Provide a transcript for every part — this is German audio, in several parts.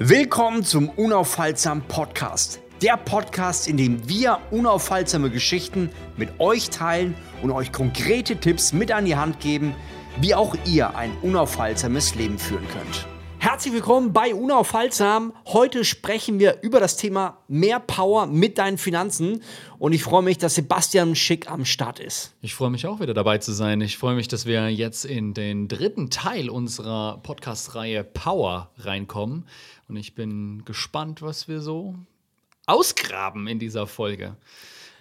Willkommen zum Unaufhaltsam Podcast. Der Podcast, in dem wir unaufhaltsame Geschichten mit euch teilen und euch konkrete Tipps mit an die Hand geben, wie auch ihr ein unaufhaltsames Leben führen könnt. Herzlich willkommen bei Unaufhaltsam. Heute sprechen wir über das Thema mehr Power mit deinen Finanzen und ich freue mich, dass Sebastian Schick am Start ist. Ich freue mich auch wieder dabei zu sein. Ich freue mich, dass wir jetzt in den dritten Teil unserer Podcast-Reihe Power reinkommen und ich bin gespannt, was wir so ausgraben in dieser Folge.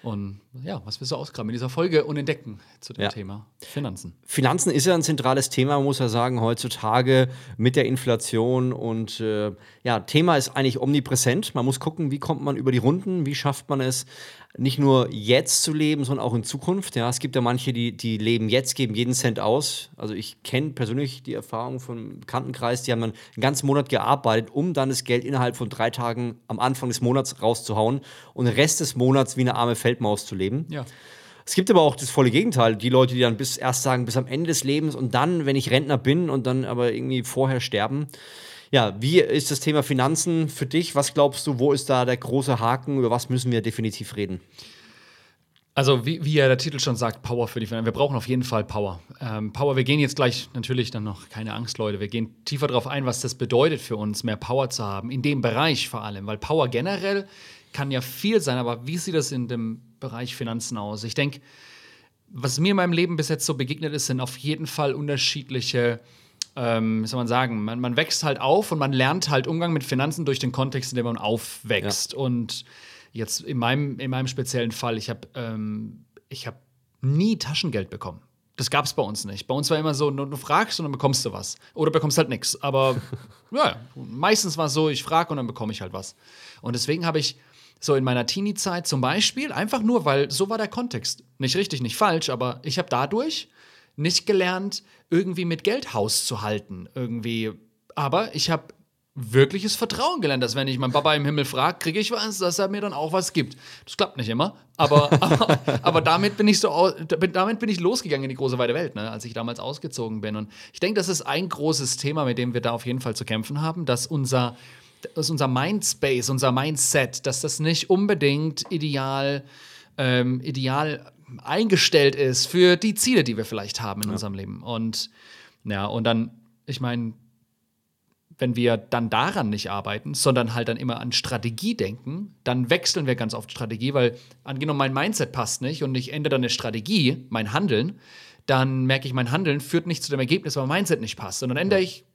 Und ja, was wir so ausgraben in dieser Folge und entdecken zu dem ja. Thema Finanzen. Finanzen ist ja ein zentrales Thema, muss ja sagen, heutzutage mit der Inflation. Und äh, ja, Thema ist eigentlich omnipräsent. Man muss gucken, wie kommt man über die Runden, wie schafft man es, nicht nur jetzt zu leben, sondern auch in Zukunft. Ja, es gibt ja manche, die, die leben jetzt, geben jeden Cent aus. Also ich kenne persönlich die Erfahrung von Bekanntenkreis, die haben dann einen ganzen Monat gearbeitet, um dann das Geld innerhalb von drei Tagen am Anfang des Monats rauszuhauen und den Rest des Monats wie eine arme Feldmaus zu leben. Ja. Es gibt aber auch das volle Gegenteil, die Leute, die dann bis erst sagen, bis am Ende des Lebens und dann, wenn ich Rentner bin und dann aber irgendwie vorher sterben. Ja, wie ist das Thema Finanzen für dich? Was glaubst du, wo ist da der große Haken? Über was müssen wir definitiv reden? Also, wie, wie ja der Titel schon sagt, Power für die Finanzen. Wir brauchen auf jeden Fall Power. Ähm, Power, wir gehen jetzt gleich natürlich dann noch, keine Angst, Leute, wir gehen tiefer darauf ein, was das bedeutet für uns, mehr Power zu haben, in dem Bereich vor allem. Weil Power generell kann ja viel sein, aber wie sieht das in dem Bereich Finanzen aus? Ich denke, was mir in meinem Leben bis jetzt so begegnet ist, sind auf jeden Fall unterschiedliche ähm, wie soll man sagen, man, man, wächst halt auf und man lernt halt Umgang mit Finanzen durch den Kontext, in dem man aufwächst. Ja. Und jetzt in meinem, in meinem speziellen Fall, ich habe ähm, hab nie Taschengeld bekommen. Das gab es bei uns nicht. Bei uns war immer so, du, du fragst und dann bekommst du was. Oder bekommst halt nichts. Aber ja, meistens war es so, ich frage und dann bekomme ich halt was. Und deswegen habe ich so in meiner Teenie-Zeit zum Beispiel, einfach nur, weil so war der Kontext. Nicht richtig, nicht falsch, aber ich habe dadurch nicht gelernt, irgendwie mit Geld Haus zu halten. Irgendwie. Aber ich habe wirkliches Vertrauen gelernt, dass wenn ich meinen Papa im Himmel frage, kriege ich was, dass er mir dann auch was gibt. Das klappt nicht immer, aber, aber, aber, damit bin ich so damit bin ich losgegangen in die große weite Welt, ne, als ich damals ausgezogen bin. Und ich denke, das ist ein großes Thema, mit dem wir da auf jeden Fall zu kämpfen haben, dass unser, dass unser Mindspace, unser Mindset, dass das nicht unbedingt ideal, ähm, ideal eingestellt ist für die Ziele, die wir vielleicht haben in ja. unserem Leben. Und ja, und dann, ich meine, wenn wir dann daran nicht arbeiten, sondern halt dann immer an Strategie denken, dann wechseln wir ganz oft Strategie, weil angenommen mein Mindset passt nicht und ich ändere dann eine Strategie, mein Handeln, dann merke ich, mein Handeln führt nicht zu dem Ergebnis, weil mein Mindset nicht passt. Und dann ändere ich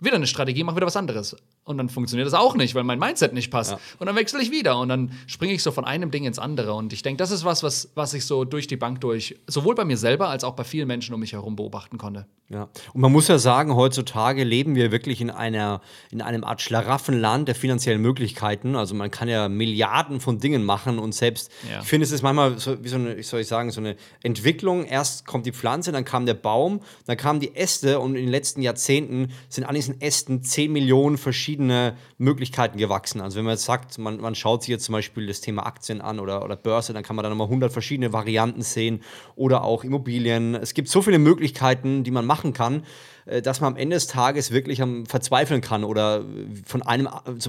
wieder eine Strategie, mache wieder was anderes. Und dann funktioniert das auch nicht, weil mein Mindset nicht passt. Ja. Und dann wechsle ich wieder und dann springe ich so von einem Ding ins andere. Und ich denke, das ist was, was, was ich so durch die Bank durch, sowohl bei mir selber als auch bei vielen Menschen um mich herum beobachten konnte. Ja, und man muss ja sagen, heutzutage leben wir wirklich in einer, in einem Art Schlaraffenland der finanziellen Möglichkeiten. Also man kann ja Milliarden von Dingen machen und selbst, ja. ich finde, es ist manchmal so, wie so eine, wie soll ich sagen, so eine Entwicklung. Erst kommt die Pflanze, dann kam der Baum, dann kamen die Äste und in den letzten Jahrzehnten sind an diesen Ästen 10 Millionen verschiedene verschiedene Möglichkeiten gewachsen. Also wenn man jetzt sagt, man, man schaut sich jetzt zum Beispiel das Thema Aktien an oder, oder Börse, dann kann man da nochmal 100 verschiedene Varianten sehen oder auch Immobilien. Es gibt so viele Möglichkeiten, die man machen kann, äh, dass man am Ende des Tages wirklich am Verzweifeln kann oder von einem,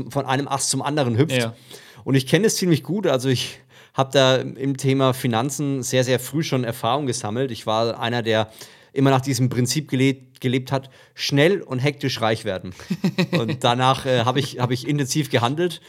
von einem Ast zum anderen hüpft. Ja. Und ich kenne es ziemlich gut. Also ich habe da im Thema Finanzen sehr, sehr früh schon Erfahrung gesammelt. Ich war einer der immer nach diesem Prinzip gelebt, gelebt hat, schnell und hektisch reich werden. und danach äh, habe ich, hab ich intensiv gehandelt.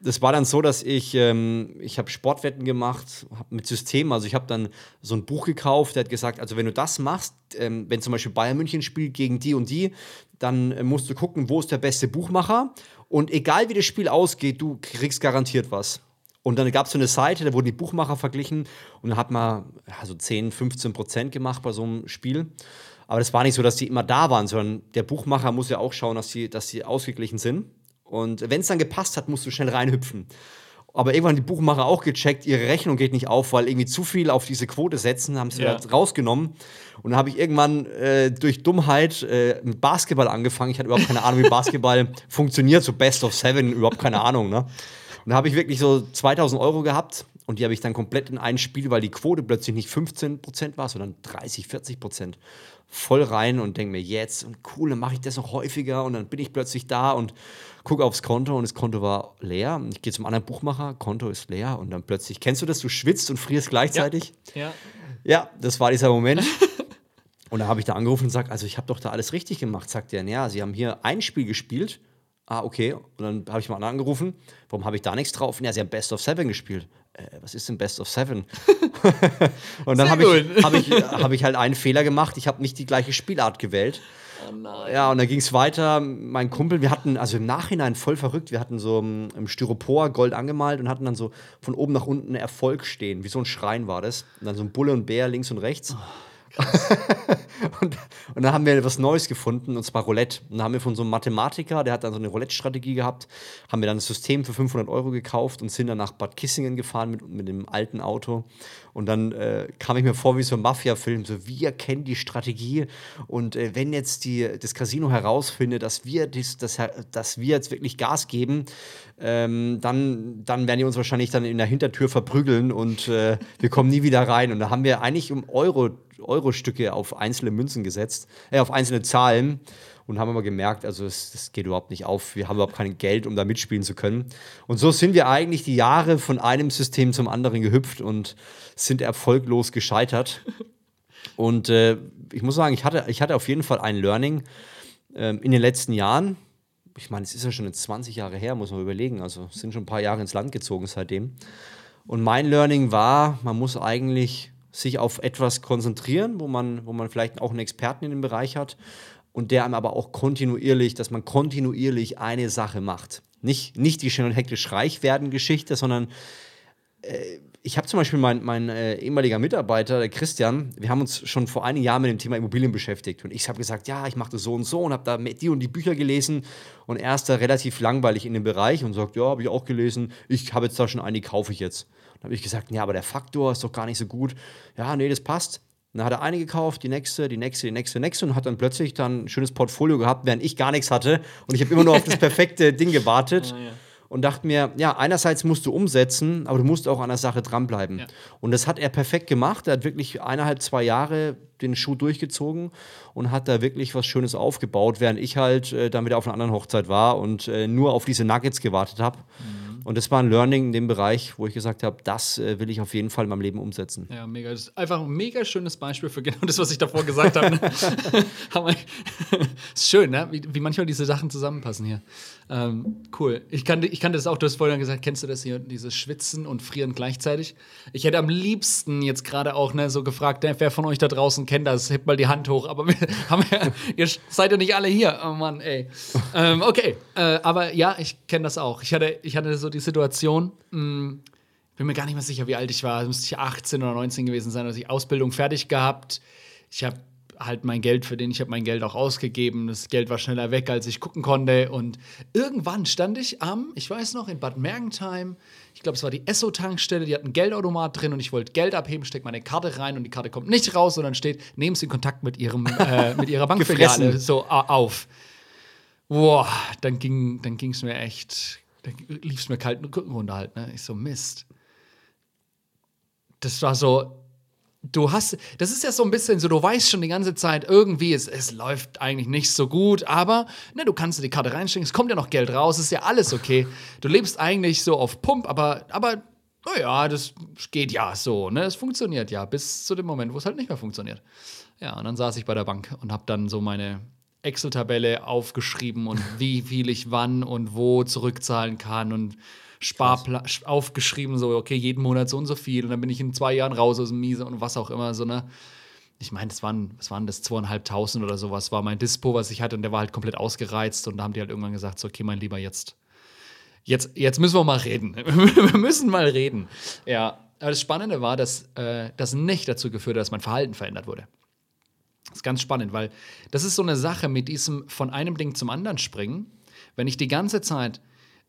Das war dann so, dass ich, ähm, ich habe Sportwetten gemacht mit System. Also ich habe dann so ein Buch gekauft, der hat gesagt, also wenn du das machst, ähm, wenn zum Beispiel Bayern München spielt gegen die und die, dann äh, musst du gucken, wo ist der beste Buchmacher. Und egal wie das Spiel ausgeht, du kriegst garantiert was. Und dann gab es so eine Seite, da wurden die Buchmacher verglichen und dann hat man so 10, 15 Prozent gemacht bei so einem Spiel. Aber das war nicht so, dass die immer da waren, sondern der Buchmacher muss ja auch schauen, dass sie, dass sie ausgeglichen sind. Und wenn es dann gepasst hat, musst du schnell reinhüpfen. Aber irgendwann haben die Buchmacher auch gecheckt, ihre Rechnung geht nicht auf, weil irgendwie zu viel auf diese Quote setzen, haben sie ja. rausgenommen. Und dann habe ich irgendwann äh, durch Dummheit äh, mit Basketball angefangen. Ich hatte überhaupt keine Ahnung, wie Basketball funktioniert, so Best of Seven, überhaupt keine Ahnung. Ne? Und da habe ich wirklich so 2000 Euro gehabt und die habe ich dann komplett in ein Spiel, weil die Quote plötzlich nicht 15% war, sondern 30, 40%. Voll rein und denke mir, jetzt und cool, dann mache ich das noch häufiger und dann bin ich plötzlich da und gucke aufs Konto und das Konto war leer. Ich gehe zum anderen Buchmacher, Konto ist leer und dann plötzlich, kennst du das, du schwitzt und frierst gleichzeitig? Ja. Ja, ja das war dieser Moment. und da habe ich da angerufen und gesagt, also ich habe doch da alles richtig gemacht. Sagt er, ja, Sie haben hier ein Spiel gespielt Ah, okay. Und dann habe ich mal angerufen. Warum habe ich da nichts drauf? Ja, sie haben Best of Seven gespielt. Äh, was ist denn Best of Seven? und dann habe ich, hab ich, hab ich halt einen Fehler gemacht. Ich habe nicht die gleiche Spielart gewählt. Oh. Ja, und dann ging es weiter. Mein Kumpel, wir hatten, also im Nachhinein voll verrückt, wir hatten so im, im Styropor Gold angemalt und hatten dann so von oben nach unten Erfolg stehen. Wie so ein Schrein war das. Und dann so ein Bulle und Bär links und rechts. Oh. und, und, dann haben wir etwas Neues gefunden, und zwar Roulette. Und dann haben wir von so einem Mathematiker, der hat dann so eine Roulette-Strategie gehabt, haben wir dann ein System für 500 Euro gekauft und sind dann nach Bad Kissingen gefahren mit, mit dem alten Auto. Und dann äh, kam ich mir vor wie so ein Mafia-Film, so wir kennen die Strategie und äh, wenn jetzt die, das Casino herausfindet, dass wir, dies, das, dass wir jetzt wirklich Gas geben, ähm, dann, dann werden die uns wahrscheinlich dann in der Hintertür verprügeln und äh, wir kommen nie wieder rein. Und da haben wir eigentlich um Euro Euro-Stücke auf einzelne Münzen gesetzt, äh, auf einzelne Zahlen und haben aber gemerkt, also das, geht überhaupt nicht auf. Wir haben überhaupt kein Geld, um da mitspielen zu können. Und so sind wir eigentlich die Jahre von einem System zum anderen gehüpft und sind erfolglos gescheitert. Und äh, ich muss sagen, ich hatte, ich hatte auf jeden Fall ein Learning äh, in den letzten Jahren. Ich meine, es ist ja schon 20 Jahre her, muss man überlegen. Also es sind schon ein paar Jahre ins Land gezogen seitdem. Und mein Learning war, man muss eigentlich sich auf etwas konzentrieren, wo man, wo man vielleicht auch einen Experten in dem Bereich hat und der einem aber auch kontinuierlich, dass man kontinuierlich eine Sache macht. Nicht, nicht die schnell und hektisch reich werden Geschichte, sondern äh, ich habe zum Beispiel mein, mein äh, ehemaliger Mitarbeiter, der Christian, wir haben uns schon vor einigen Jahren mit dem Thema Immobilien beschäftigt. Und ich habe gesagt, ja, ich mache das so und so und habe da die und die Bücher gelesen. Und er ist da relativ langweilig in dem Bereich und sagt, ja, habe ich auch gelesen. Ich habe jetzt da schon eine, kaufe ich jetzt. Dann habe ich gesagt, ja, aber der Faktor ist doch gar nicht so gut. Ja, nee, das passt. Dann hat er eine gekauft, die nächste, die nächste, die nächste, die nächste und hat dann plötzlich dann ein schönes Portfolio gehabt, während ich gar nichts hatte. Und ich habe immer nur auf das perfekte Ding gewartet. Oh, ja. Und dachte mir, ja, einerseits musst du umsetzen, aber du musst auch an der Sache dranbleiben. Ja. Und das hat er perfekt gemacht. Er hat wirklich eineinhalb, zwei Jahre den Schuh durchgezogen und hat da wirklich was Schönes aufgebaut, während ich halt äh, dann wieder auf einer anderen Hochzeit war und äh, nur auf diese Nuggets gewartet habe. Mhm. Und das war ein Learning in dem Bereich, wo ich gesagt habe, das äh, will ich auf jeden Fall in meinem Leben umsetzen. Ja, mega. Das ist einfach ein mega schönes Beispiel für genau das, was ich davor gesagt habe. Ne? ist schön, ne? wie, wie, manchmal diese Sachen zusammenpassen hier. Ähm, cool. Ich kannte, ich kannte das auch, du hast vorhin gesagt, kennst du das hier, dieses Schwitzen und Frieren gleichzeitig? Ich hätte am liebsten jetzt gerade auch ne, so gefragt, wer von euch da draußen kennt das, hebt mal die Hand hoch, aber wir haben ja, ihr seid ja nicht alle hier. Oh Mann, ey. Ähm, okay, äh, aber ja, ich kenne das auch. Ich hatte, ich hatte so die Situation, mh, hm, bin mir gar nicht mehr sicher, wie alt ich war. Müsste ich 18 oder 19 gewesen sein, also ich Ausbildung fertig gehabt. Ich habe halt mein Geld für den, ich habe mein Geld auch ausgegeben. Das Geld war schneller weg, als ich gucken konnte. Und irgendwann stand ich am, ich weiß noch, in Bad Mergentheim. Ich glaube, es war die Esso-Tankstelle, die hat einen Geldautomat drin und ich wollte Geld abheben, stecke meine Karte rein und die Karte kommt nicht raus, sondern steht, nehmen Sie in Kontakt mit, ihrem, äh, mit Ihrer Bankfiliale so auf. Boah, dann ging dann es mir echt da lief es mir kalt den Rücken runter halt. Ne? Ich so, Mist. Das war so, du hast, das ist ja so ein bisschen so, du weißt schon die ganze Zeit, irgendwie, es, es läuft eigentlich nicht so gut, aber ne, du kannst dir die Karte reinstecken, es kommt ja noch Geld raus, ist ja alles okay. Du lebst eigentlich so auf Pump, aber, aber naja, das geht ja so, ne? Es funktioniert ja, bis zu dem Moment, wo es halt nicht mehr funktioniert. Ja, und dann saß ich bei der Bank und habe dann so meine Excel-Tabelle aufgeschrieben und wie viel ich wann und wo zurückzahlen kann und Sparplan aufgeschrieben, so, okay, jeden Monat so und so viel und dann bin ich in zwei Jahren raus aus dem Miese und was auch immer, so, ne? Ich meine, das waren, was waren das, zweieinhalbtausend oder sowas, war mein Dispo, was ich hatte und der war halt komplett ausgereizt und da haben die halt irgendwann gesagt, so, okay, mein Lieber, jetzt, jetzt, jetzt müssen wir mal reden. wir müssen mal reden. Ja, aber das Spannende war, dass äh, das nicht dazu geführt hat, dass mein Verhalten verändert wurde. Das ist ganz spannend, weil das ist so eine Sache mit diesem von einem Ding zum anderen springen. Wenn ich die ganze Zeit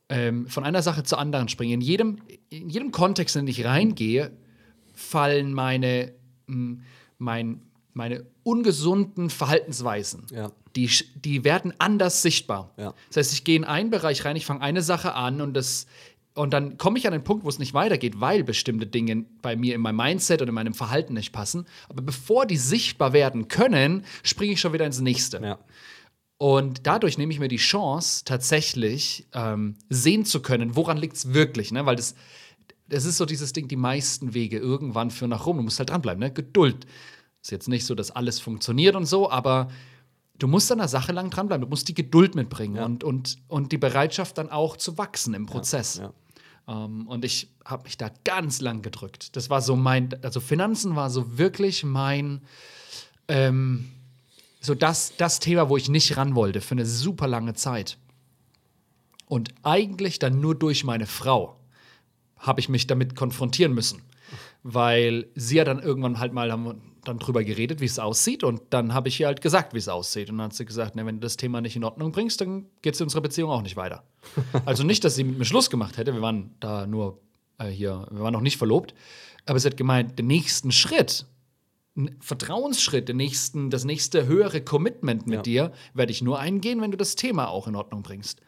ähm, von einer Sache zur anderen springe, in jedem, in jedem Kontext, in den ich reingehe, fallen meine, hm, mein, meine ungesunden Verhaltensweisen. Ja. Die, die werden anders sichtbar. Ja. Das heißt, ich gehe in einen Bereich rein, ich fange eine Sache an und das und dann komme ich an den Punkt, wo es nicht weitergeht, weil bestimmte Dinge bei mir in meinem Mindset und in meinem Verhalten nicht passen. Aber bevor die sichtbar werden können, springe ich schon wieder ins nächste. Ja. Und dadurch nehme ich mir die Chance, tatsächlich ähm, sehen zu können, woran liegt es wirklich. Ne? Weil das, das ist so dieses Ding, die meisten Wege irgendwann führen nach Rom. Du musst halt dranbleiben. Ne? Geduld. Ist jetzt nicht so, dass alles funktioniert und so, aber du musst an der Sache lang dranbleiben. Du musst die Geduld mitbringen ja. und, und, und die Bereitschaft dann auch zu wachsen im Prozess. Ja, ja. Ähm, und ich habe mich da ganz lang gedrückt. Das war so mein, also Finanzen war so wirklich mein, ähm, so das, das Thema, wo ich nicht ran wollte für eine super lange Zeit. Und eigentlich dann nur durch meine Frau habe ich mich damit konfrontieren müssen. Weil sie ja dann irgendwann halt mal haben dann drüber geredet, wie es aussieht. Und dann habe ich ihr halt gesagt, wie es aussieht. Und dann hat sie gesagt, ne, wenn du das Thema nicht in Ordnung bringst, dann geht es in unserer Beziehung auch nicht weiter. also nicht, dass sie mit mir Schluss gemacht hätte. Wir waren da nur äh, hier, wir waren noch nicht verlobt. Aber sie hat gemeint, den nächsten Schritt, Vertrauensschritt, den nächsten, das nächste höhere Commitment mit ja. dir, werde ich nur eingehen, wenn du das Thema auch in Ordnung bringst.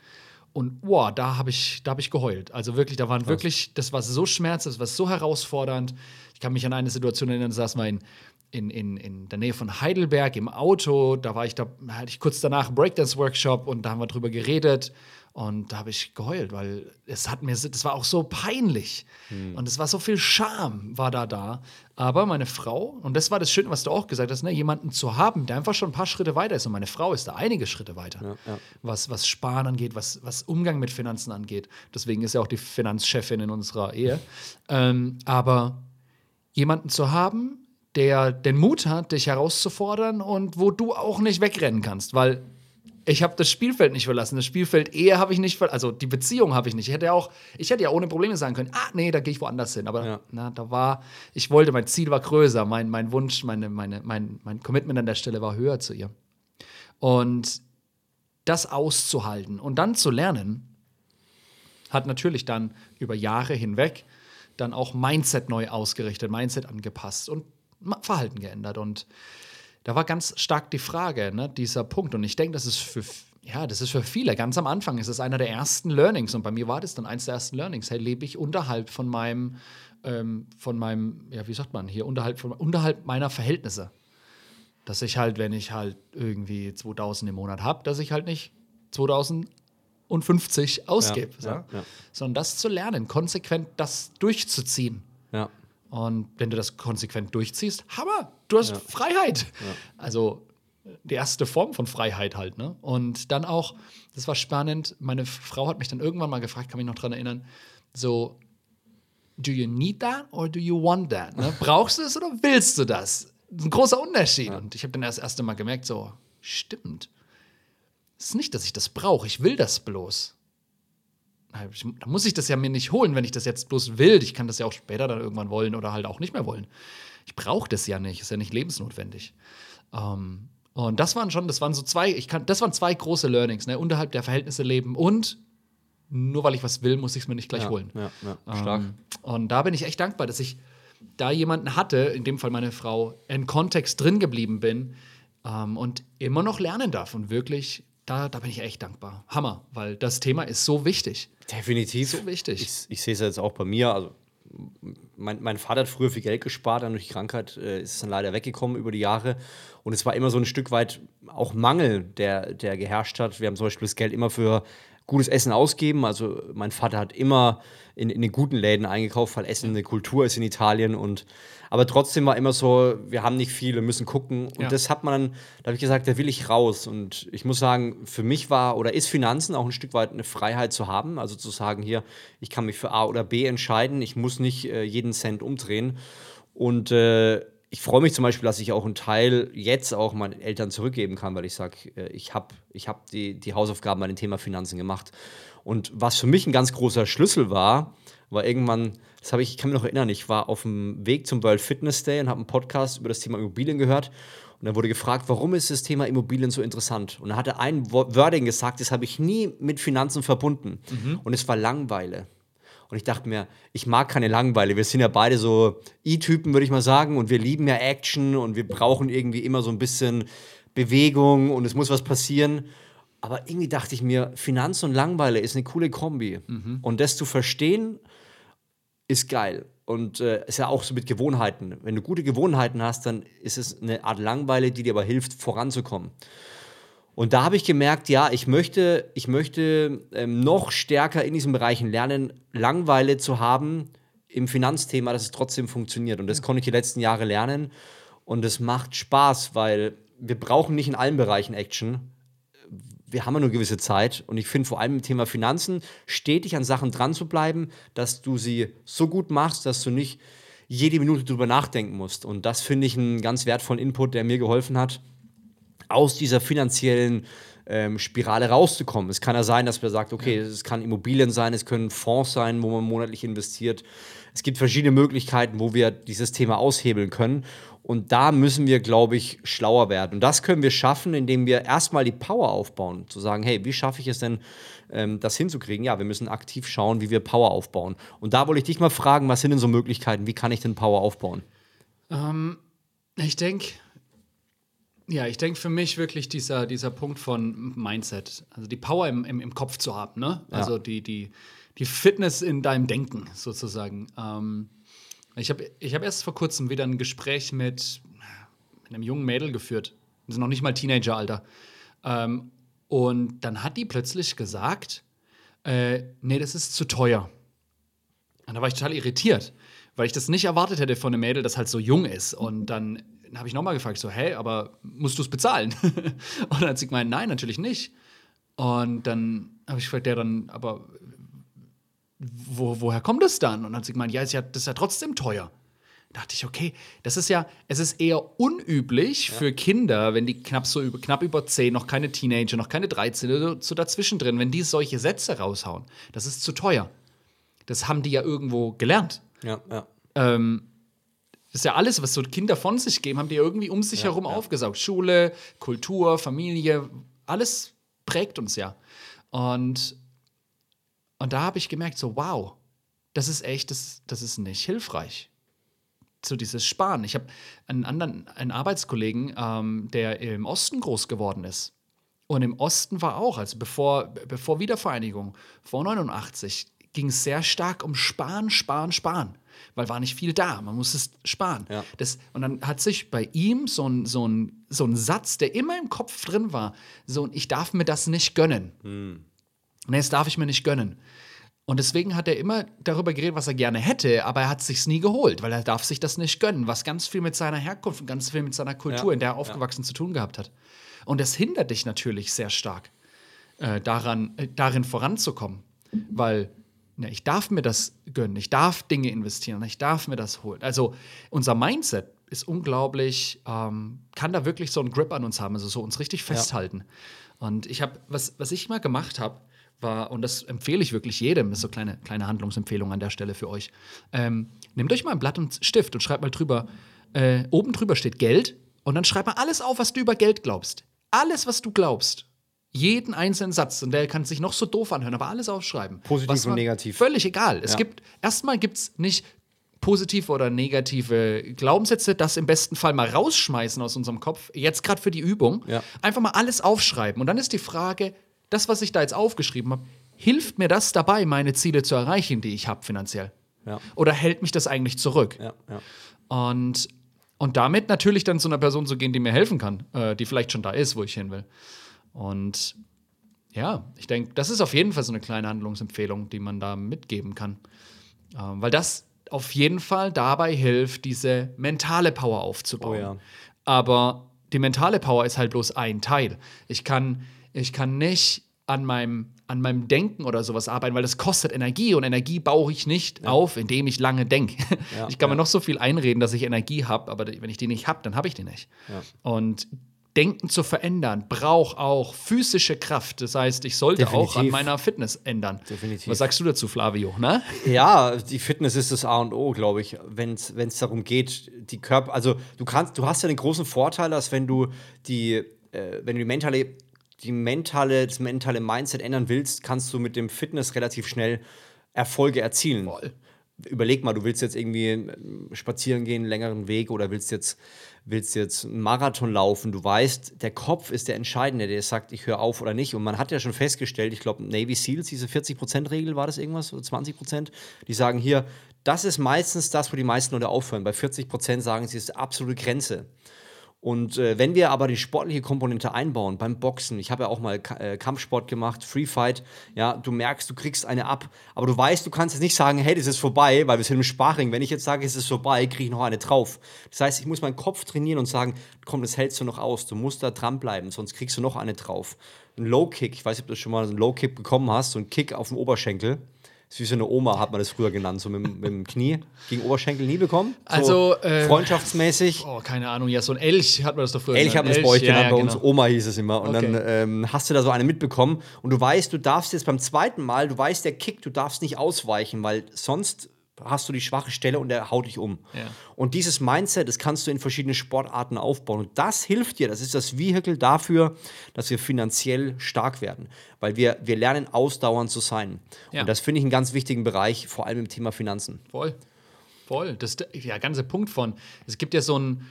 Und boah, da habe ich, hab ich geheult. Also wirklich, da waren Krass. wirklich, das war so schmerzhaft, das war so herausfordernd. Ich kann mich an eine Situation erinnern, da saß mal in, in, in, in der Nähe von Heidelberg im Auto. Da war ich da, hatte ich kurz danach einen Breakdance-Workshop und da haben wir drüber geredet. Und da habe ich geheult, weil es hat mir, das war auch so peinlich. Hm. Und es war so viel Scham, war da da. Aber meine Frau, und das war das Schöne, was du auch gesagt hast, ne, jemanden zu haben, der einfach schon ein paar Schritte weiter ist. Und meine Frau ist da einige Schritte weiter, ja, ja. Was, was Sparen angeht, was, was Umgang mit Finanzen angeht. Deswegen ist ja auch die Finanzchefin in unserer Ehe. Ähm, aber jemanden zu haben, der den Mut hat, dich herauszufordern und wo du auch nicht wegrennen kannst, weil ich habe das Spielfeld nicht verlassen. Das Spielfeld Ehe habe ich nicht verlassen. Also die Beziehung habe ich nicht. Ich hätte ja auch, ich hätte ja ohne Probleme sagen können, ah, nee, da gehe ich woanders hin. Aber ja. na, da war, ich wollte, mein Ziel war größer, mein, mein Wunsch, meine, meine, mein, mein Commitment an der Stelle war höher zu ihr. Und das auszuhalten und dann zu lernen, hat natürlich dann über Jahre hinweg dann auch Mindset neu ausgerichtet, Mindset angepasst und Verhalten geändert. Und da war ganz stark die Frage, ne, dieser Punkt. Und ich denke, das ist für ja, das ist für viele. Ganz am Anfang ist es einer der ersten Learnings. Und bei mir war das dann eins der ersten Learnings. Hey, lebe ich unterhalb von meinem, ähm, von meinem, ja, wie sagt man hier, unterhalb, von, unterhalb meiner Verhältnisse. Dass ich halt, wenn ich halt irgendwie 2000 im Monat habe, dass ich halt nicht 2050 ausgebe. Ja, ja, ja. Sondern das zu lernen, konsequent das durchzuziehen. Ja. Und wenn du das konsequent durchziehst, Hammer, du hast ja. Freiheit. Ja. Also die erste Form von Freiheit halt, ne? Und dann auch, das war spannend, meine Frau hat mich dann irgendwann mal gefragt, kann mich noch daran erinnern, so, do you need that or do you want that? Ne? Brauchst du es oder willst du das? das ein großer Unterschied. Ja. Und ich habe dann das erste Mal gemerkt, so, stimmt. Es ist nicht, dass ich das brauche, ich will das bloß da muss ich das ja mir nicht holen, wenn ich das jetzt bloß will. Ich kann das ja auch später dann irgendwann wollen oder halt auch nicht mehr wollen. Ich brauche das ja nicht, ist ja nicht lebensnotwendig. Ähm, und das waren schon, das waren so zwei, ich kann, das waren zwei große Learnings, ne? unterhalb der Verhältnisse leben und nur weil ich was will, muss ich es mir nicht gleich ja, holen. Ja, ja, stark. Ähm, und da bin ich echt dankbar, dass ich da jemanden hatte, in dem Fall meine Frau, in Kontext drin geblieben bin ähm, und immer noch lernen darf und wirklich da, da bin ich echt dankbar. Hammer, weil das Thema ist so wichtig. Definitiv. So wichtig. Ich, ich sehe es jetzt auch bei mir. Also, mein, mein Vater hat früher viel Geld gespart, dann durch die Krankheit äh, ist es dann leider weggekommen über die Jahre. Und es war immer so ein Stück weit auch Mangel, der, der geherrscht hat. Wir haben zum Beispiel das Geld immer für gutes Essen ausgeben. Also mein Vater hat immer in, in den guten Läden eingekauft, weil Essen eine Kultur ist in Italien. Und aber trotzdem war immer so, wir haben nicht viel, wir müssen gucken. Und ja. das hat man dann, da habe ich gesagt, da will ich raus. Und ich muss sagen, für mich war oder ist Finanzen auch ein Stück weit eine Freiheit zu haben. Also zu sagen, hier, ich kann mich für A oder B entscheiden, ich muss nicht äh, jeden Cent umdrehen. Und äh, ich freue mich zum Beispiel, dass ich auch einen Teil jetzt auch meinen Eltern zurückgeben kann, weil ich sage, äh, ich habe ich hab die, die Hausaufgaben bei dem Thema Finanzen gemacht. Und was für mich ein ganz großer Schlüssel war, war irgendwann, das habe ich, ich kann mich noch erinnern, ich war auf dem Weg zum World Fitness Day und habe einen Podcast über das Thema Immobilien gehört. Und dann wurde gefragt, warum ist das Thema Immobilien so interessant? Und er hatte ein Wording gesagt, das habe ich nie mit Finanzen verbunden. Mhm. Und es war Langweile. Und ich dachte mir, ich mag keine Langweile. Wir sind ja beide so E-Typen, würde ich mal sagen. Und wir lieben ja Action und wir brauchen irgendwie immer so ein bisschen Bewegung und es muss was passieren. Aber irgendwie dachte ich mir, Finanz und Langweile ist eine coole Kombi. Mhm. Und das zu verstehen, ist geil. Und äh, ist ja auch so mit Gewohnheiten. Wenn du gute Gewohnheiten hast, dann ist es eine Art Langweile, die dir aber hilft, voranzukommen. Und da habe ich gemerkt, ja, ich möchte, ich möchte ähm, noch stärker in diesen Bereichen lernen, Langweile zu haben im Finanzthema, dass es trotzdem funktioniert. Und das konnte ich die letzten Jahre lernen. Und es macht Spaß, weil wir brauchen nicht in allen Bereichen Action. Wir haben ja nur gewisse Zeit. Und ich finde vor allem im Thema Finanzen stetig an Sachen dran zu bleiben, dass du sie so gut machst, dass du nicht jede Minute drüber nachdenken musst. Und das finde ich einen ganz wertvollen Input, der mir geholfen hat, aus dieser finanziellen ähm, Spirale rauszukommen. Es kann ja sein, dass man sagt, okay, es kann Immobilien sein, es können Fonds sein, wo man monatlich investiert. Es gibt verschiedene Möglichkeiten, wo wir dieses Thema aushebeln können. Und da müssen wir, glaube ich, schlauer werden. Und das können wir schaffen, indem wir erstmal die Power aufbauen. Zu sagen, hey, wie schaffe ich es denn, ähm, das hinzukriegen? Ja, wir müssen aktiv schauen, wie wir Power aufbauen. Und da wollte ich dich mal fragen, was sind denn so Möglichkeiten? Wie kann ich denn Power aufbauen? Ähm, ich denke, ja, ich denke für mich wirklich dieser, dieser Punkt von Mindset. Also die Power im, im, im Kopf zu haben, ne? Also ja. die, die, die Fitness in deinem Denken sozusagen. Ähm, ich habe ich hab erst vor kurzem wieder ein Gespräch mit, mit einem jungen Mädel geführt. Das ist noch nicht mal Teenageralter. Ähm, und dann hat die plötzlich gesagt, äh, nee, das ist zu teuer. Und da war ich total irritiert, weil ich das nicht erwartet hätte von einem Mädel, das halt so jung ist. Und dann habe ich nochmal gefragt, so, hey, aber musst du es bezahlen? und dann hat sie gemeint, nein, natürlich nicht. Und dann habe ich gefragt, ja, dann, aber wo, woher kommt das dann? Und dann hat sie gemeint, ja, ist ja, das ist ja trotzdem teuer. Da dachte ich, okay, das ist ja, es ist eher unüblich ja. für Kinder, wenn die knapp so über, knapp über 10, noch keine Teenager, noch keine 13, so dazwischen drin, wenn die solche Sätze raushauen. Das ist zu teuer. Das haben die ja irgendwo gelernt. Ja, ja. Ähm, das ist ja alles, was so Kinder von sich geben, haben die irgendwie um sich ja, herum ja. aufgesaugt. Schule, Kultur, Familie, alles prägt uns ja. Und und da habe ich gemerkt, so, wow, das ist echt, das, das ist nicht hilfreich. So dieses Sparen. Ich habe einen anderen, einen Arbeitskollegen, ähm, der im Osten groß geworden ist. Und im Osten war auch, also bevor, bevor Wiedervereinigung, vor 89, ging es sehr stark um Sparen, Sparen, Sparen. Weil war nicht viel da, man musste es sparen. Ja. Das, und dann hat sich bei ihm so ein, so, ein, so ein Satz, der immer im Kopf drin war, so ein Ich darf mir das nicht gönnen. Hm. Nee, das darf ich mir nicht gönnen. Und deswegen hat er immer darüber geredet, was er gerne hätte, aber er hat es sich nie geholt, weil er darf sich das nicht gönnen, was ganz viel mit seiner Herkunft und ganz viel mit seiner Kultur, ja, in der er aufgewachsen ja. zu tun gehabt hat. Und das hindert dich natürlich sehr stark, äh, daran, äh, darin voranzukommen, weil ja, ich darf mir das gönnen, ich darf Dinge investieren, ich darf mir das holen. Also unser Mindset ist unglaublich, ähm, kann da wirklich so einen Grip an uns haben, also so uns richtig festhalten. Ja. Und ich habe, was, was ich mal gemacht habe, war, und das empfehle ich wirklich jedem, das ist so kleine, kleine Handlungsempfehlung an der Stelle für euch. Ähm, nehmt euch mal ein Blatt und Stift und schreibt mal drüber, äh, oben drüber steht Geld und dann schreibt mal alles auf, was du über Geld glaubst. Alles, was du glaubst. Jeden einzelnen Satz, und der kann sich noch so doof anhören, aber alles aufschreiben. Positiv und negativ. Völlig egal. Es ja. gibt, erstmal gibt es nicht positive oder negative Glaubenssätze, das im besten Fall mal rausschmeißen aus unserem Kopf, jetzt gerade für die Übung. Ja. Einfach mal alles aufschreiben. Und dann ist die Frage, das, was ich da jetzt aufgeschrieben habe, hilft mir das dabei, meine Ziele zu erreichen, die ich habe finanziell? Ja. Oder hält mich das eigentlich zurück? Und, und damit natürlich dann zu einer Person zu gehen, die mir helfen kann, äh, die vielleicht schon da ist, wo ich hin will. Und ja, ich denke, das ist auf jeden Fall so eine kleine Handlungsempfehlung, die man da mitgeben kann. Ähm, weil das auf jeden Fall dabei hilft, diese mentale Power aufzubauen. Oh ja. Aber die mentale Power ist halt bloß ein Teil. Ich kann ich kann nicht an meinem, an meinem Denken oder sowas arbeiten, weil das kostet Energie und Energie baue ich nicht ja. auf, indem ich lange denke. Ja, ich kann mir noch so viel einreden, dass ich Energie habe, aber wenn ich die nicht habe, dann habe ich die nicht. Und Denken zu verändern braucht auch physische Kraft. Das heißt, ich sollte Definitiv. auch an meiner Fitness ändern. Definitiv. Was sagst du dazu, Flavio? Ne? Ja, die Fitness ist das A und O, glaube ich, wenn es darum geht, die Körper, also du kannst, du hast ja den großen Vorteil, dass wenn du die, äh, wenn du die mentale die mentale, das mentale Mindset ändern willst, kannst du mit dem Fitness relativ schnell Erfolge erzielen. Voll. Überleg mal, du willst jetzt irgendwie äh, spazieren gehen, einen längeren Weg oder willst jetzt, willst jetzt einen Marathon laufen. Du weißt, der Kopf ist der Entscheidende, der sagt, ich höre auf oder nicht. Und man hat ja schon festgestellt, ich glaube, Navy SEALs, diese 40%-Regel war das irgendwas, oder 20%, die sagen hier, das ist meistens das, wo die meisten Leute aufhören. Bei 40% sagen sie, es ist absolute Grenze. Und äh, wenn wir aber die sportliche Komponente einbauen beim Boxen, ich habe ja auch mal K äh, Kampfsport gemacht, Free Fight, ja, du merkst, du kriegst eine ab, aber du weißt, du kannst jetzt nicht sagen, hey, das ist vorbei, weil wir sind im Sparring. Wenn ich jetzt sage, es ist vorbei, kriege ich noch eine drauf. Das heißt, ich muss meinen Kopf trainieren und sagen, komm, das hältst du noch aus, du musst da dranbleiben, sonst kriegst du noch eine drauf. Ein Low Kick, ich weiß nicht, ob du schon mal einen Low Kick bekommen hast, so ein Kick auf dem Oberschenkel wie so eine Oma, hat man das früher genannt, so mit, mit dem Knie. Gegen Oberschenkel nie bekommen? So also. Äh, freundschaftsmäßig. Oh, keine Ahnung, ja, so ein Elch hat man das doch früher Elch hat man das bei euch genannt, ja, bei uns genau. Oma hieß es immer. Und okay. dann ähm, hast du da so eine mitbekommen und du weißt, du darfst jetzt beim zweiten Mal, du weißt, der Kick, du darfst nicht ausweichen, weil sonst hast du die schwache Stelle und der haut dich um. Ja. Und dieses Mindset, das kannst du in verschiedene Sportarten aufbauen. Und das hilft dir, das ist das Vehikel dafür, dass wir finanziell stark werden. Weil wir, wir lernen ausdauernd zu sein. Ja. Und das finde ich einen ganz wichtigen Bereich, vor allem im Thema Finanzen. Voll. Voll. Das ist der ganze Punkt von, es gibt ja so ein,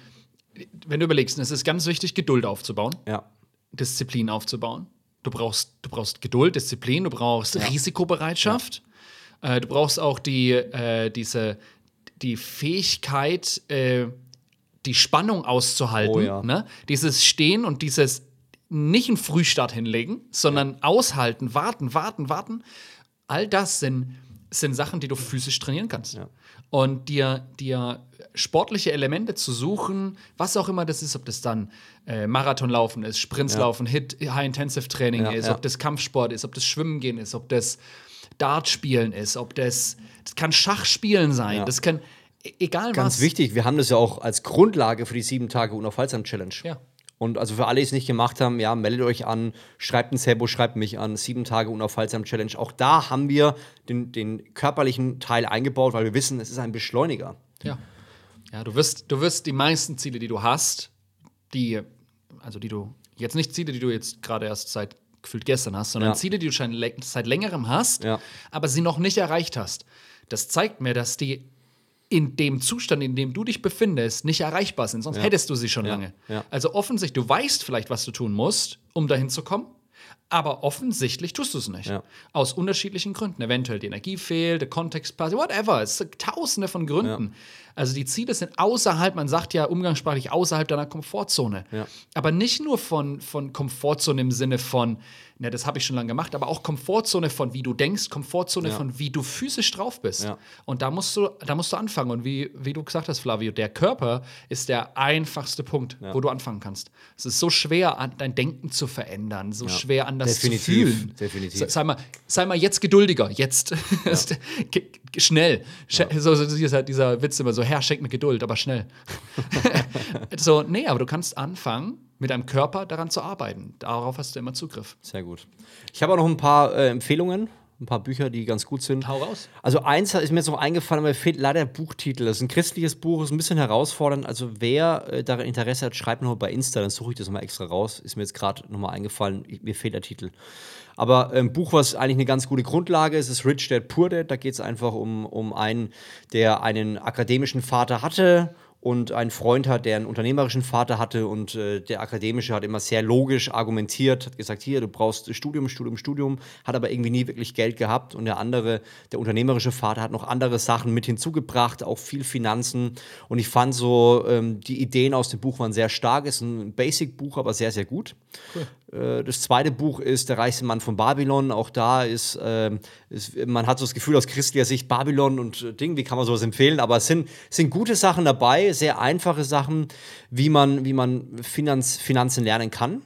wenn du überlegst, es ist ganz wichtig, Geduld aufzubauen. Ja. Disziplin aufzubauen. Du brauchst, du brauchst Geduld, Disziplin, du brauchst ja. Risikobereitschaft. Äh, du brauchst auch die, äh, diese, die Fähigkeit, äh, die Spannung auszuhalten. Oh, ja. ne? Dieses Stehen und dieses nicht einen Frühstart hinlegen, sondern ja. aushalten, warten, warten, warten. All das sind, sind Sachen, die du physisch trainieren kannst. Ja. Und dir, dir sportliche Elemente zu suchen, was auch immer das ist, ob das dann äh, Marathonlaufen ist, Sprintlaufen, ja. Hit, High-Intensive-Training ist, ob das Kampfsport ist, ob das Schwimmen gehen ist, ob das Dart spielen ist, ob das, das kann Schachspielen sein, ja. das kann e-, egal Ganz was. Ganz wichtig, wir haben das ja auch als Grundlage für die sieben Tage Unaufhaltsam Challenge. Ja. Und also für alle, die es nicht gemacht haben, ja, meldet euch an, schreibt ein Sebo, schreibt mich an, sieben Tage Unaufhaltsam Challenge. Auch da haben wir den, den körperlichen Teil eingebaut, weil wir wissen, es ist ein Beschleuniger. Ja. Ja, du wirst, du wirst die meisten Ziele, die du hast, die, also die du, jetzt nicht Ziele, die du jetzt gerade erst seit gefühlt gestern hast, sondern ja. Ziele, die du schon seit längerem hast, ja. aber sie noch nicht erreicht hast. Das zeigt mir, dass die in dem Zustand, in dem du dich befindest, nicht erreichbar sind. Sonst ja. hättest du sie schon lange. Also offensichtlich, du weißt vielleicht, was du tun musst, um dahin zu kommen. Aber offensichtlich tust du es nicht. Aus unterschiedlichen Gründen. Eventuell die Energie fehlt, der Kontext passt, whatever. Es sind tausende von Gründen. Also die Ziele sind außerhalb, man sagt ja umgangssprachlich außerhalb deiner Komfortzone. Ja. Aber nicht nur von, von Komfortzone im Sinne von, ne, das habe ich schon lange gemacht, aber auch Komfortzone von wie du denkst, Komfortzone ja. von wie du physisch drauf bist. Ja. Und da musst du, da musst du anfangen. Und wie, wie du gesagt hast, Flavio, der Körper ist der einfachste Punkt, ja. wo du anfangen kannst. Es ist so schwer, dein Denken zu verändern, so schwer anders Definitiv. zu fühlen. Definitiv. Sei mal, sei mal jetzt geduldiger, jetzt schnell. So, so dieser, dieser Witz immer so, Herr, schenk mir Geduld, aber schnell. so, nee, aber du kannst anfangen, mit deinem Körper daran zu arbeiten. Darauf hast du immer Zugriff. Sehr gut. Ich habe auch noch ein paar äh, Empfehlungen, ein paar Bücher, die ganz gut sind. Hau raus. Also eins ist mir jetzt noch eingefallen, aber mir fehlt leider der Buchtitel. Das ist ein christliches Buch, ist ein bisschen herausfordernd. Also wer äh, daran Interesse hat, schreibt noch bei Insta, dann suche ich das mal extra raus. Ist mir jetzt gerade nochmal eingefallen, mir fehlt der Titel. Aber ein ähm, Buch, was eigentlich eine ganz gute Grundlage ist, ist Rich Dad Poor Dad. Da geht es einfach um, um einen, der einen akademischen Vater hatte und einen Freund hat, der einen unternehmerischen Vater hatte und äh, der akademische hat immer sehr logisch argumentiert, hat gesagt, hier, du brauchst Studium, Studium, Studium, hat aber irgendwie nie wirklich Geld gehabt und der andere, der unternehmerische Vater hat noch andere Sachen mit hinzugebracht, auch viel Finanzen und ich fand so, ähm, die Ideen aus dem Buch waren sehr stark, ist ein Basic-Buch, aber sehr, sehr gut. Cool. Äh, das zweite Buch ist Der reichste Mann von Babylon. Auch da ist, äh, ist, man hat so das Gefühl aus christlicher Sicht, Babylon und äh, Ding, wie kann man sowas empfehlen? Aber es sind, sind gute Sachen dabei, sehr einfache Sachen, wie man, wie man Finanz, Finanzen lernen kann.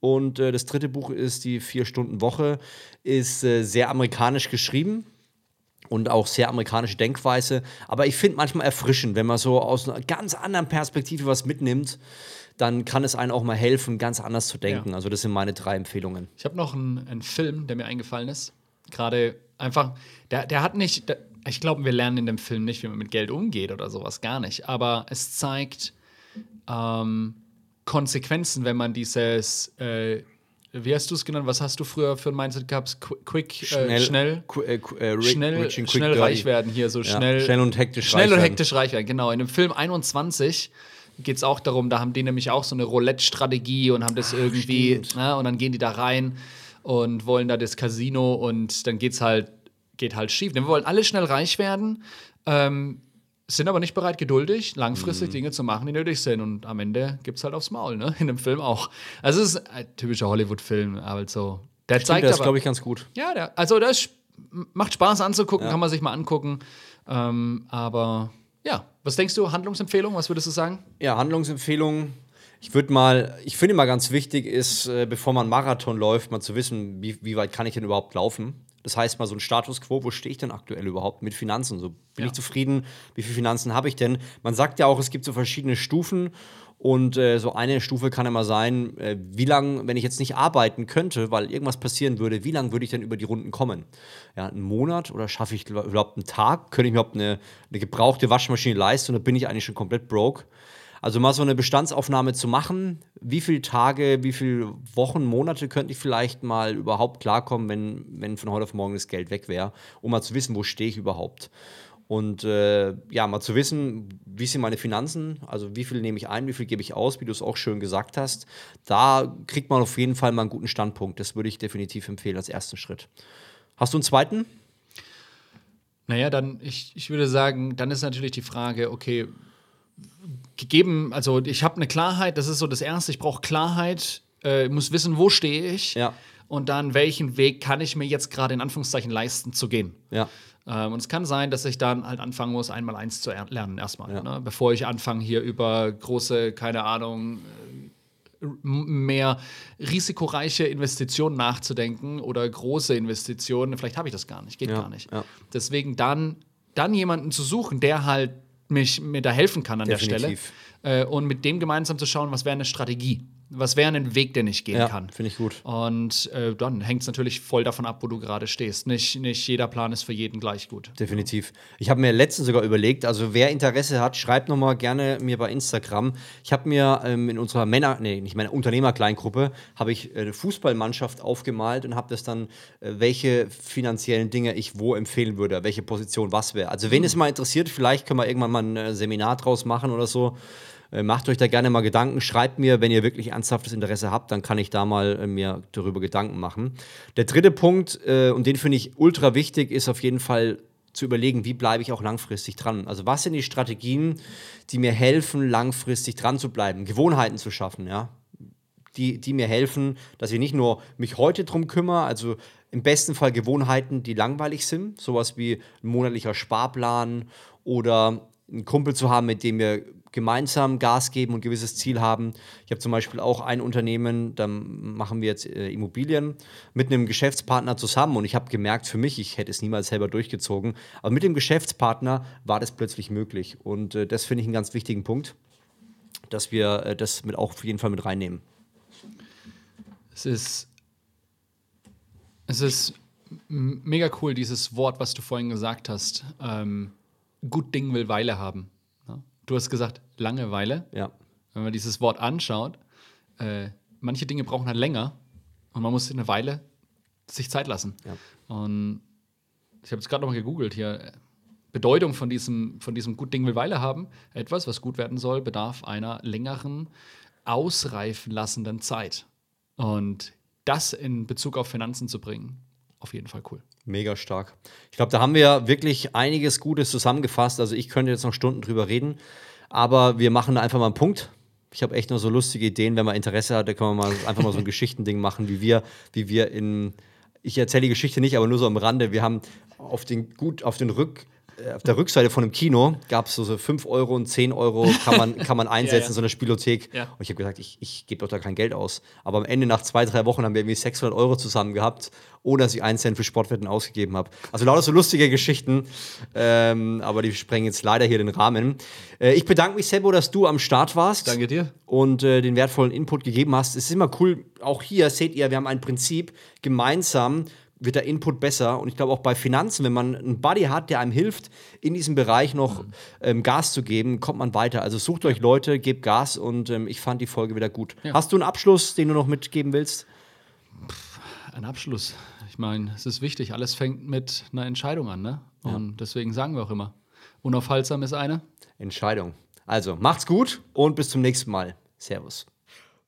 Und äh, das dritte Buch ist die Vier-Stunden-Woche, ist äh, sehr amerikanisch geschrieben und auch sehr amerikanische Denkweise. Aber ich finde manchmal erfrischend, wenn man so aus einer ganz anderen Perspektive was mitnimmt dann kann es einem auch mal helfen, ganz anders zu denken. Ja. Also das sind meine drei Empfehlungen. Ich habe noch einen, einen, Film, der mir eingefallen ist. Gerade einfach, der, der hat nicht, der, ich glaube, wir lernen in dem Film nicht, wie man mit Geld umgeht oder sowas, gar nicht. Aber es zeigt ähm, Konsequenzen, wenn man dieses äh, wie hast du es genannt? Was hast du früher für ein Mindset gehabt? Quick, schnell, äh, schnell, äh, äh, schnell, schnell reich werden hier, so schnell, ja, schnell und hektisch schnell reich und hektisch reich werden. Genau. In dem Film 21 geht es auch darum, da haben die nämlich auch so eine Roulette-Strategie und haben das Ach, irgendwie, ne, und dann gehen die da rein und wollen da das Casino und dann geht's halt, geht halt schief. Denn wir wollen alle schnell reich werden. Ähm, sind aber nicht bereit, geduldig, langfristig mhm. Dinge zu machen, die nötig sind. Und am Ende gibt es halt aufs Maul, ne? In dem Film auch. Also es ist ein typischer Hollywood-Film, aber so. Der Stimmt, zeigt das, glaube ich, ganz gut. Ja, der, also das macht Spaß anzugucken, ja. kann man sich mal angucken. Ähm, aber ja, was denkst du, Handlungsempfehlung, was würdest du sagen? Ja, Handlungsempfehlung. Ich würde mal, ich finde immer ganz wichtig ist, äh, bevor man Marathon läuft, mal zu wissen, wie, wie weit kann ich denn überhaupt laufen. Das heißt mal so ein Status quo, wo stehe ich denn aktuell überhaupt mit Finanzen? So bin ja. ich zufrieden? Wie viele Finanzen habe ich denn? Man sagt ja auch, es gibt so verschiedene Stufen und äh, so eine Stufe kann immer sein, äh, wie lange, wenn ich jetzt nicht arbeiten könnte, weil irgendwas passieren würde, wie lange würde ich denn über die Runden kommen? Ja, einen Monat oder schaffe ich überhaupt einen Tag? Könnte ich mir überhaupt eine, eine gebrauchte Waschmaschine leisten oder bin ich eigentlich schon komplett broke? Also mal so eine Bestandsaufnahme zu machen, wie viele Tage, wie viele Wochen, Monate könnte ich vielleicht mal überhaupt klarkommen, wenn, wenn von heute auf morgen das Geld weg wäre, um mal zu wissen, wo stehe ich überhaupt. Und äh, ja, mal zu wissen, wie sind meine Finanzen, also wie viel nehme ich ein, wie viel gebe ich aus, wie du es auch schön gesagt hast. Da kriegt man auf jeden Fall mal einen guten Standpunkt. Das würde ich definitiv empfehlen als ersten Schritt. Hast du einen zweiten? Naja, dann, ich, ich würde sagen, dann ist natürlich die Frage, okay, gegeben, also ich habe eine Klarheit, das ist so das Erste, ich brauche Klarheit, äh, muss wissen, wo stehe ich ja. und dann welchen Weg kann ich mir jetzt gerade in Anführungszeichen leisten zu gehen. Ja. Ähm, und es kann sein, dass ich dann halt anfangen muss, einmal eins zu lernen erstmal, ja. ne? bevor ich anfange hier über große, keine Ahnung, äh, mehr risikoreiche Investitionen nachzudenken oder große Investitionen. Vielleicht habe ich das gar nicht, geht ja, gar nicht. Ja. Deswegen dann, dann jemanden zu suchen, der halt mich, mir da helfen kann an Definitiv. der Stelle. Äh, und mit dem gemeinsam zu schauen, was wäre eine Strategie. Was wäre ein Weg, den ich gehen ja, kann? Finde ich gut. Und äh, dann hängt es natürlich voll davon ab, wo du gerade stehst. Nicht, nicht jeder Plan ist für jeden gleich gut. Definitiv. Ich habe mir letztens sogar überlegt, also wer Interesse hat, schreibt nochmal gerne mir bei Instagram. Ich habe mir ähm, in unserer Männer, nee, nicht meiner Unternehmerkleingruppe, habe ich eine Fußballmannschaft aufgemalt und habe das dann, äh, welche finanziellen Dinge ich wo empfehlen würde, welche Position was wäre. Also, wen mhm. es mal interessiert, vielleicht können wir irgendwann mal ein äh, Seminar draus machen oder so. Äh, macht euch da gerne mal Gedanken. Schreibt mir, wenn ihr wirklich ernsthaftes Interesse habt, dann kann ich da mal äh, mir darüber Gedanken machen. Der dritte Punkt, äh, und den finde ich ultra wichtig, ist auf jeden Fall zu überlegen, wie bleibe ich auch langfristig dran. Also was sind die Strategien, die mir helfen, langfristig dran zu bleiben, Gewohnheiten zu schaffen, ja. Die, die mir helfen, dass ich nicht nur mich heute drum kümmere, also im besten Fall Gewohnheiten, die langweilig sind, sowas wie ein monatlicher Sparplan oder einen Kumpel zu haben, mit dem wir gemeinsam Gas geben und ein gewisses Ziel haben. Ich habe zum Beispiel auch ein Unternehmen, da machen wir jetzt äh, Immobilien mit einem Geschäftspartner zusammen und ich habe gemerkt, für mich, ich hätte es niemals selber durchgezogen, aber mit dem Geschäftspartner war das plötzlich möglich und äh, das finde ich einen ganz wichtigen Punkt, dass wir äh, das mit auch auf jeden Fall mit reinnehmen. Es ist, es ist mega cool, dieses Wort, was du vorhin gesagt hast. Ähm, gut Ding will Weile haben. Du hast gesagt, Langeweile. Ja. Wenn man dieses Wort anschaut, äh, manche Dinge brauchen halt länger und man muss eine Weile sich Zeit lassen. Ja. Und ich habe jetzt gerade noch mal gegoogelt hier. Bedeutung von diesem, von diesem gut Ding will Weile haben. Etwas, was gut werden soll, bedarf einer längeren, ausreifen lassenden Zeit. Und das in Bezug auf Finanzen zu bringen, auf jeden Fall cool. Mega stark. Ich glaube, da haben wir wirklich einiges Gutes zusammengefasst. Also ich könnte jetzt noch Stunden drüber reden, aber wir machen da einfach mal einen Punkt. Ich habe echt noch so lustige Ideen, wenn man Interesse hat, da können wir mal einfach mal so ein Geschichtending machen, wie wir, wie wir in. Ich erzähle die Geschichte nicht, aber nur so am Rande. Wir haben auf den gut auf den Rück auf der Rückseite von einem Kino gab es so, so 5 Euro und 10 Euro kann man, kann man einsetzen ja, ja. in so einer Spielothek. Ja. Und ich habe gesagt, ich, ich gebe doch da kein Geld aus. Aber am Ende, nach zwei, drei Wochen, haben wir irgendwie 600 Euro zusammen gehabt, ohne dass ich einen Cent für Sportwetten ausgegeben habe. Also lauter so lustige Geschichten, ähm, aber die sprengen jetzt leider hier den Rahmen. Äh, ich bedanke mich, Sebo, dass du am Start warst. Danke dir. Und äh, den wertvollen Input gegeben hast. Es ist immer cool, auch hier seht ihr, wir haben ein Prinzip, gemeinsam wird der Input besser. Und ich glaube auch bei Finanzen, wenn man einen Buddy hat, der einem hilft, in diesem Bereich noch mhm. ähm, Gas zu geben, kommt man weiter. Also sucht euch Leute, gebt Gas und ähm, ich fand die Folge wieder gut. Ja. Hast du einen Abschluss, den du noch mitgeben willst? Ein Abschluss. Ich meine, es ist wichtig. Alles fängt mit einer Entscheidung an, ne? Und ja. deswegen sagen wir auch immer: Unaufhaltsam ist eine Entscheidung. Also macht's gut und bis zum nächsten Mal. Servus.